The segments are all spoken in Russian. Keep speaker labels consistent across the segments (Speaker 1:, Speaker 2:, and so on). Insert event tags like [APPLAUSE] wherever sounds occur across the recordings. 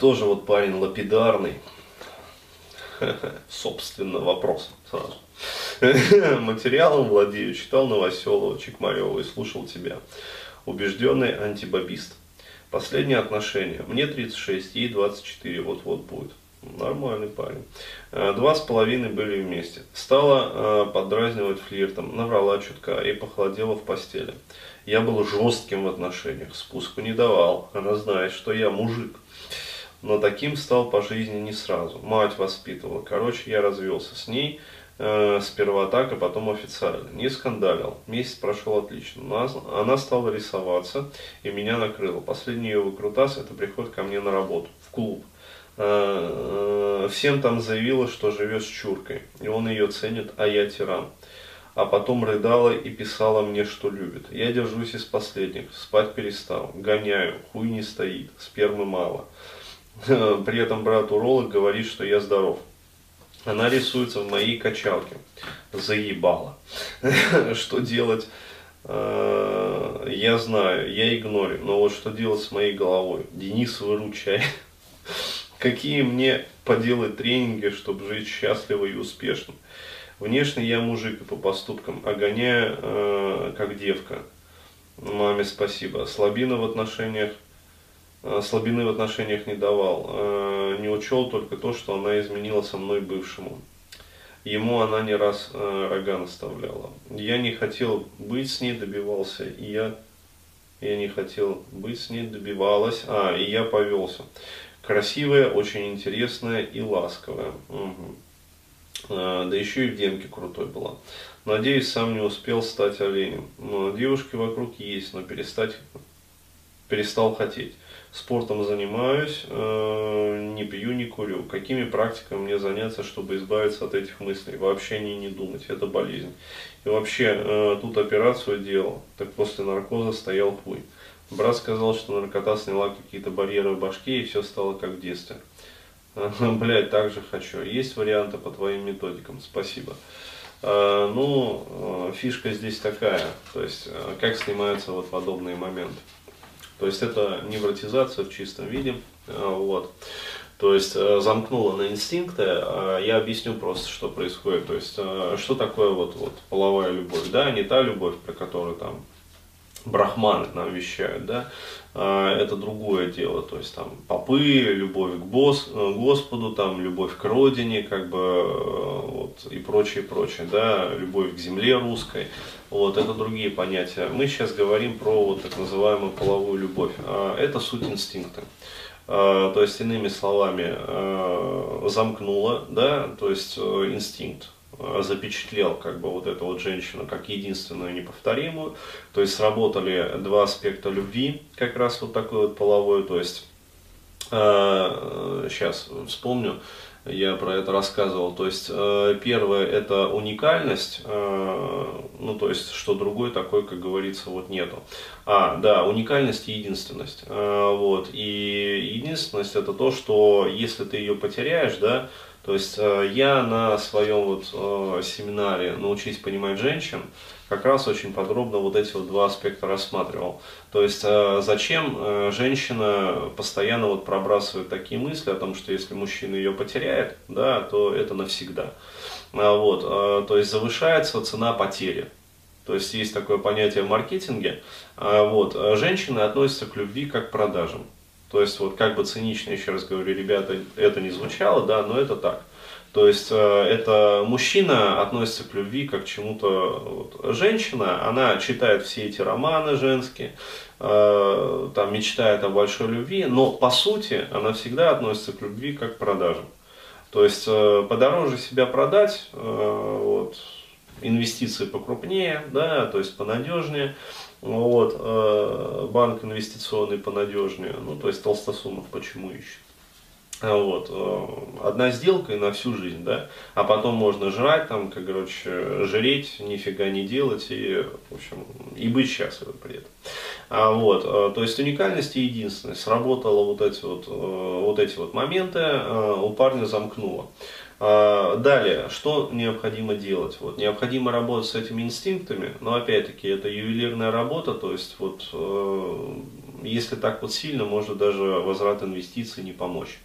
Speaker 1: тоже вот парень лапидарный. [LAUGHS] Собственно, вопрос сразу. [LAUGHS] Материалом владею, читал Новоселова, Чекмарева и слушал тебя. Убежденный антибабист. Последние отношения. Мне 36, ей 24, вот-вот будет. Нормальный парень. Э, два с половиной были вместе. Стала э, подразнивать флиртом, наврала чутка и похолодела в постели. Я был жестким в отношениях, спуску не давал. Она знает, что я мужик. Но таким стал по жизни не сразу. Мать воспитывала. Короче, я развелся с ней. Э, сперва так, а потом официально. Не скандалил. Месяц прошел отлично. Она, она стала рисоваться и меня накрыла. Последний ее выкрутас это приход ко мне на работу, в клуб. Э, э, всем там заявила, что живет с Чуркой, и он ее ценит, а я тиран. А потом рыдала и писала мне, что любит. Я держусь из последних, спать перестал, гоняю, хуй не стоит, спермы мало. [LAUGHS] При этом брат-уролог говорит, что я здоров. Она рисуется в моей качалке. Заебала. [LAUGHS] Что делать? Э, я знаю, я игнорю. Но вот что делать с моей головой? Денис, выручай. [LAUGHS] Какие мне поделать тренинги, чтобы жить счастливо и успешно? Внешне я мужик и по поступкам, а э, как девка. Маме спасибо. Слабина в отношениях, слабины в отношениях не давал. Э, не учел только то, что она изменила со мной бывшему. Ему она не раз э, рога наставляла. Я не хотел быть с ней, добивался, и я, я не хотел быть с ней, добивалась, а, и я повелся. Красивая, очень интересная и ласковая. Угу. Да еще и в демке крутой была. Надеюсь, сам не успел стать оленем. Но девушки вокруг есть, но перестать перестал хотеть. Спортом занимаюсь, э, не пью, не курю. Какими практиками мне заняться, чтобы избавиться от этих мыслей? Вообще не, не думать, это болезнь. И вообще, э, тут операцию делал, так после наркоза стоял хуй. Брат сказал, что наркота сняла какие-то барьеры в башке, и все стало как в детстве. [LAUGHS] Блять, так же хочу. Есть варианты по твоим методикам? Спасибо. А, ну, а, фишка здесь такая, то есть, а, как снимаются вот подобные моменты. То есть, это невротизация в чистом виде, вот. То есть, замкнула на инстинкты, я объясню просто, что происходит. То есть, что такое вот, вот половая любовь, да, не та любовь, про которую там брахманы нам вещают, да, а, это другое дело, то есть там попы, любовь к босс, э, Господу, там любовь к родине, как бы э, вот и прочее, прочее, да, любовь к земле русской, вот это другие понятия. Мы сейчас говорим про вот так называемую половую любовь, а это суть инстинкта. А, то есть, иными словами, э, замкнула, да, то есть инстинкт, Э, запечатлел как бы вот эту вот женщину как единственную неповторимую. То есть сработали два аспекта любви, как раз вот такой вот половой. То есть э, сейчас вспомню, я про это рассказывал. То есть э, первое это уникальность, э, ну то есть что другой такой, как говорится, вот нету. А, да, уникальность и единственность. Э, вот и единственность это то, что если ты ее потеряешь, да, то есть э, я на своем вот э, семинаре «Научись понимать женщин» как раз очень подробно вот эти вот два аспекта рассматривал. То есть э, зачем женщина постоянно вот пробрасывает такие мысли о том, что если мужчина ее потеряет, да, то это навсегда. А вот, то есть завышается цена потери. То есть есть такое понятие в маркетинге. А вот, женщины относятся к любви как к продажам. То есть, вот как бы цинично, еще раз говорю, ребята, это не звучало, да, но это так. То есть, э, это мужчина относится к любви как к чему-то, вот, женщина, она читает все эти романы женские, э, там мечтает о большой любви, но по сути она всегда относится к любви как к продажам. То есть, э, подороже себя продать, э, вот, инвестиции покрупнее, да, то есть понадежнее, вот, э, банк инвестиционный понадежнее, ну, то есть Толстосумов почему ищет. А вот, э, одна сделка и на всю жизнь, да, а потом можно жрать, там, как, короче, жреть, нифига не делать и, в общем, и быть счастливым при этом. А вот, э, то есть уникальность и единственность, сработало вот эти вот, вот эти вот моменты, у парня замкнуло. А, далее, что необходимо делать? Вот, необходимо работать с этими инстинктами, но опять-таки это ювелирная работа, то есть вот э, если так вот сильно, может даже возврат инвестиций не помочь.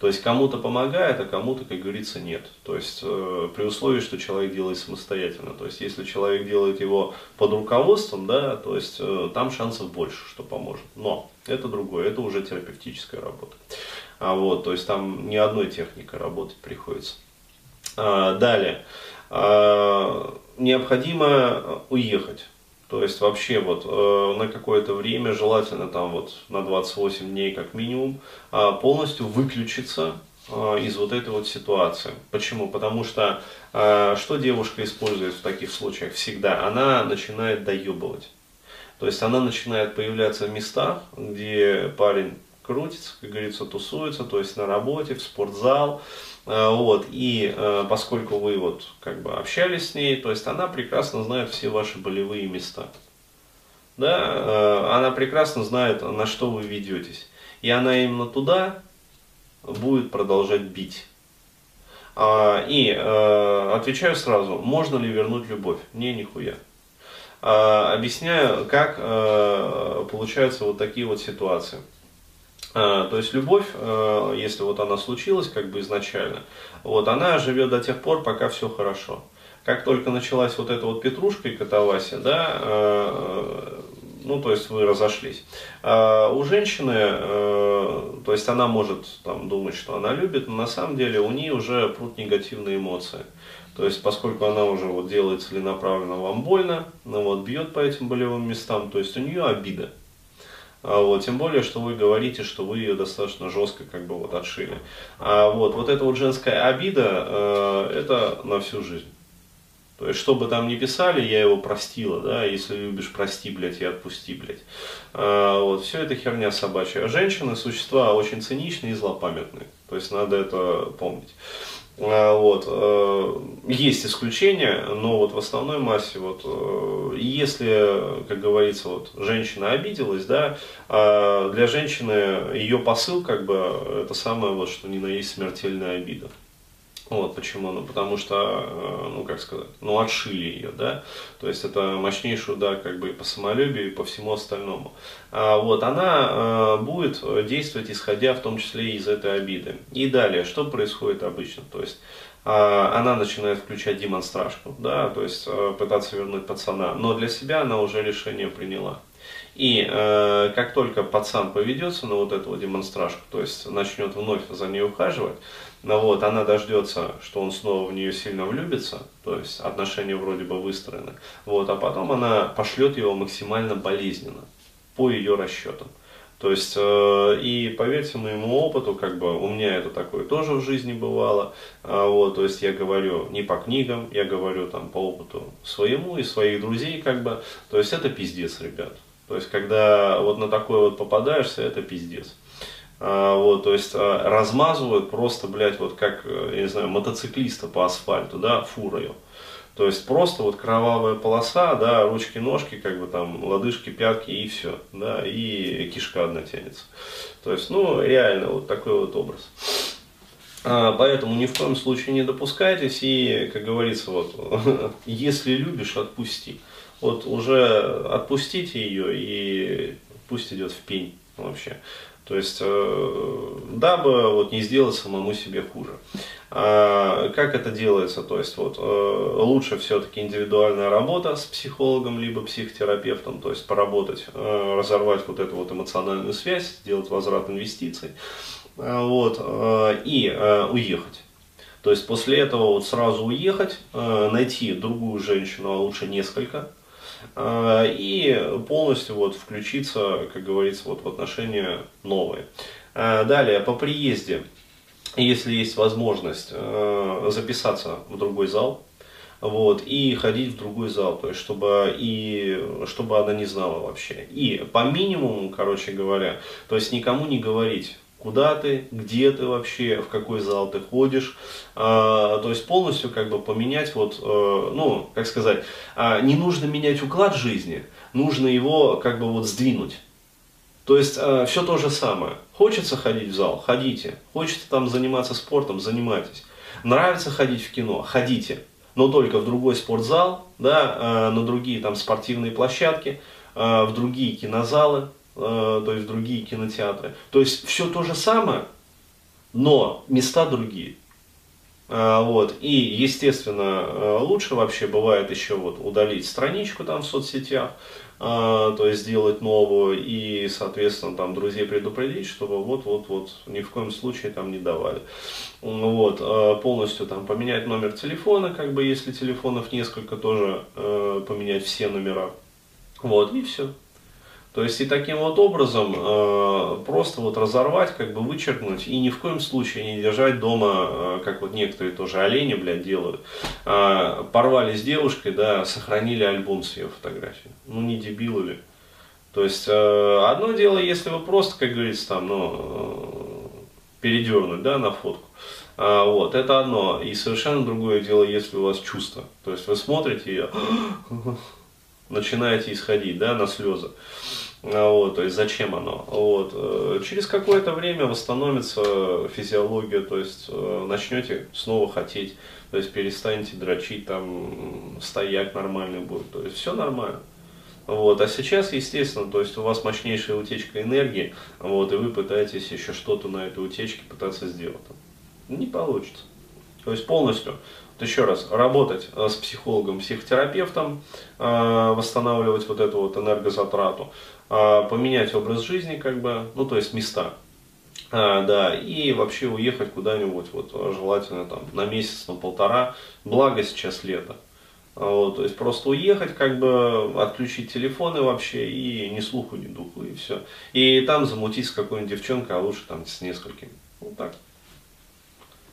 Speaker 1: То есть кому-то помогает, а кому-то, как говорится, нет. То есть э, при условии, что человек делает самостоятельно. То есть если человек делает его под руководством, да, то есть э, там шансов больше, что поможет. Но это другое, это уже терапевтическая работа. А вот, то есть там ни одной техникой работать приходится. А, далее. А, необходимо уехать. То есть вообще вот э, на какое-то время, желательно там вот на 28 дней как минимум, э, полностью выключиться э, из вот этой вот ситуации. Почему? Потому что э, что девушка использует в таких случаях всегда? Она начинает доебывать. То есть она начинает появляться в местах, где парень крутится, как говорится, тусуется, то есть на работе, в спортзал, Э, вот, и э, поскольку вы вот как бы общались с ней, то есть она прекрасно знает все ваши болевые места. Да, э, она прекрасно знает, на что вы ведетесь. И она именно туда будет продолжать бить. А, и отвечаю сразу, можно ли вернуть любовь? Не, нихуя. А, объясняю, как получаются вот такие вот ситуации. А, то есть любовь, э, если вот она случилась как бы изначально, вот она живет до тех пор, пока все хорошо. Как только началась вот эта вот петрушка и катавасия, да, э, ну, то есть вы разошлись. А у женщины, э, то есть она может там думать, что она любит, но на самом деле у нее уже прут негативные эмоции. То есть, поскольку она уже вот делает целенаправленно вам больно, ну, вот, бьет по этим болевым местам, то есть у нее обида. А вот, тем более, что вы говорите, что вы ее достаточно жестко как бы вот отшили. А вот, вот эта вот женская обида, э, это на всю жизнь. То есть, что бы там ни писали, я его простила, да, если любишь, прости, блядь, и отпусти, блядь. А, вот, все это херня собачья. Женщины – существа очень циничные и злопамятные. То есть, надо это помнить. А, вот. Э, есть исключения, но вот в основной массе, вот, э, если, как говорится, вот, женщина обиделась, да, а для женщины ее посыл, как бы, это самое, вот, что ни на есть смертельная обида. Вот почему, ну потому что, э, ну как сказать, ну отшили ее, да, то есть это мощнейший удар как бы и по самолюбию, и по всему остальному. А вот она э, будет действовать исходя в том числе из этой обиды. И далее, что происходит обычно, то есть э, она начинает включать демонстражку, да, то есть э, пытаться вернуть пацана, но для себя она уже решение приняла. И э, как только пацан поведется на вот эту вот демонстражку, то есть начнет вновь за ней ухаживать, ну вот, она дождется, что он снова в нее сильно влюбится, то есть отношения вроде бы выстроены, вот, а потом она пошлет его максимально болезненно, по ее расчетам. То есть, э, и поверьте моему опыту, как бы у меня это такое тоже в жизни бывало, э, вот, то есть я говорю не по книгам, я говорю там по опыту своему и своих друзей, как бы, то есть это пиздец, ребят. То есть, когда вот на такое вот попадаешься, это пиздец. А, вот, то есть а, размазывают просто, блядь, вот как, э, я не знаю, мотоциклиста по асфальту, да, фурою. То есть просто вот кровавая полоса, да, ручки, ножки, как бы там, лодыжки, пятки и все, да, и кишка одна тянется. То есть, ну, реально вот такой вот образ. А, поэтому ни в коем случае не допускайтесь и, как говорится, вот, [LAUGHS] если любишь, отпусти. Вот уже отпустите ее и пусть идет в пень вообще. То есть, э, дабы вот не сделать самому себе хуже. А как это делается? То есть, вот, э, лучше все-таки индивидуальная работа с психологом, либо психотерапевтом, то есть поработать, э, разорвать вот эту вот эмоциональную связь, сделать возврат инвестиций, вот, и уехать. То есть после этого вот сразу уехать, найти другую женщину, а лучше несколько, и полностью вот включиться, как говорится, вот в отношения новые. А, далее, по приезде, если есть возможность а, записаться в другой зал, вот, и ходить в другой зал, то есть, чтобы, и, чтобы она не знала вообще. И по минимуму, короче говоря, то есть никому не говорить, куда ты, где ты вообще, в какой зал ты ходишь, а, то есть полностью как бы поменять вот, э, ну, как сказать, а, не нужно менять уклад жизни, нужно его как бы вот сдвинуть. То есть э, все то же самое. Хочется ходить в зал, ходите. Хочется там заниматься спортом, занимайтесь. Нравится ходить в кино, ходите. Но только в другой спортзал, да, э, на другие там спортивные площадки, в другие кинозалы, то есть другие кинотеатры. То есть все то же самое, но места другие. А, вот. И, естественно, э, лучше вообще бывает еще вот удалить страничку там в соцсетях, то есть сделать новую и, соответственно, там друзей предупредить, чтобы вот-вот-вот ни в коем случае там не давали. Вот. Полностью там поменять номер телефона, как бы если телефонов несколько, тоже э, поменять все номера. Вот, и все. То есть и таким вот образом э, просто вот разорвать, как бы вычеркнуть и ни в коем случае не держать дома, э, как вот некоторые тоже олени, блядь, делают. Э, порвали с девушкой, да, сохранили альбом с ее фотографией. Ну не дебилы ли? То есть э, одно дело, если вы просто, как говорится, там, ну, э, передернуть, да, на фотку. А, вот, это одно. И совершенно другое дело, если у вас чувство. То есть вы смотрите ее, начинаете исходить, да, на слезы. А, вот, то есть зачем оно? Вот. Э, через какое-то время восстановится физиология, то есть э, начнете снова хотеть, то есть перестанете дрочить, там стоять нормальный будет, то есть все нормально. Вот. А сейчас, естественно, то есть у вас мощнейшая утечка энергии, вот, и вы пытаетесь еще что-то на этой утечке пытаться сделать. Не получится. То есть полностью еще раз, работать э, с психологом, психотерапевтом, э, восстанавливать вот эту вот энергозатрату, э, поменять образ жизни, как бы, ну, то есть места, да, и вообще уехать куда-нибудь, вот, желательно там на месяц, на полтора, благо сейчас лето. Вот, то есть просто уехать, как бы отключить телефоны вообще и ни слуху, ни духу, и все. И там замутить с какой-нибудь девчонкой, а лучше там с несколькими. Вот так.